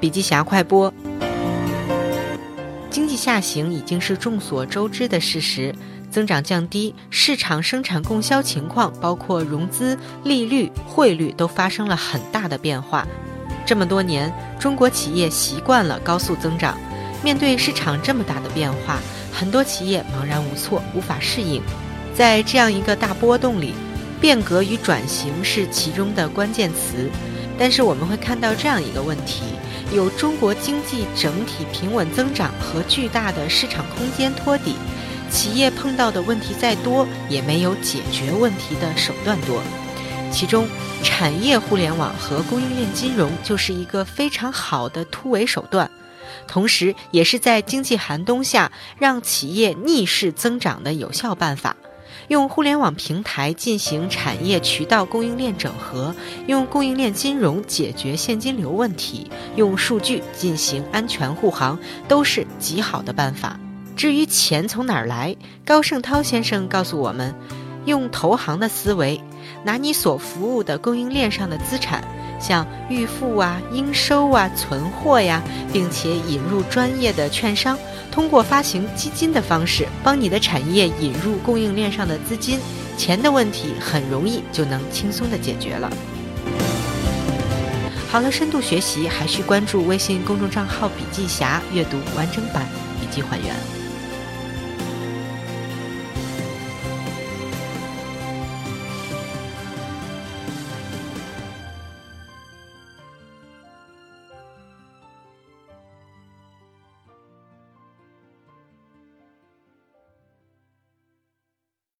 笔记侠快播。经济下行已经是众所周知的事实，增长降低，市场生产供销情况，包括融资、利率、汇率都发生了很大的变化。这么多年，中国企业习惯了高速增长，面对市场这么大的变化，很多企业茫然无措，无法适应。在这样一个大波动里，变革与转型是其中的关键词。但是我们会看到这样一个问题。有中国经济整体平稳增长和巨大的市场空间托底，企业碰到的问题再多，也没有解决问题的手段多。其中，产业互联网和供应链金融就是一个非常好的突围手段，同时也是在经济寒冬下让企业逆势增长的有效办法。用互联网平台进行产业渠道供应链整合，用供应链金融解决现金流问题，用数据进行安全护航，都是极好的办法。至于钱从哪儿来，高盛涛先生告诉我们，用投行的思维，拿你所服务的供应链上的资产。像预付啊、应收啊、存货呀，并且引入专业的券商，通过发行基金的方式，帮你的产业引入供应链上的资金，钱的问题很容易就能轻松的解决了。好了，深度学习还需关注微信公众账号“笔记侠”，阅读完整版笔记还原。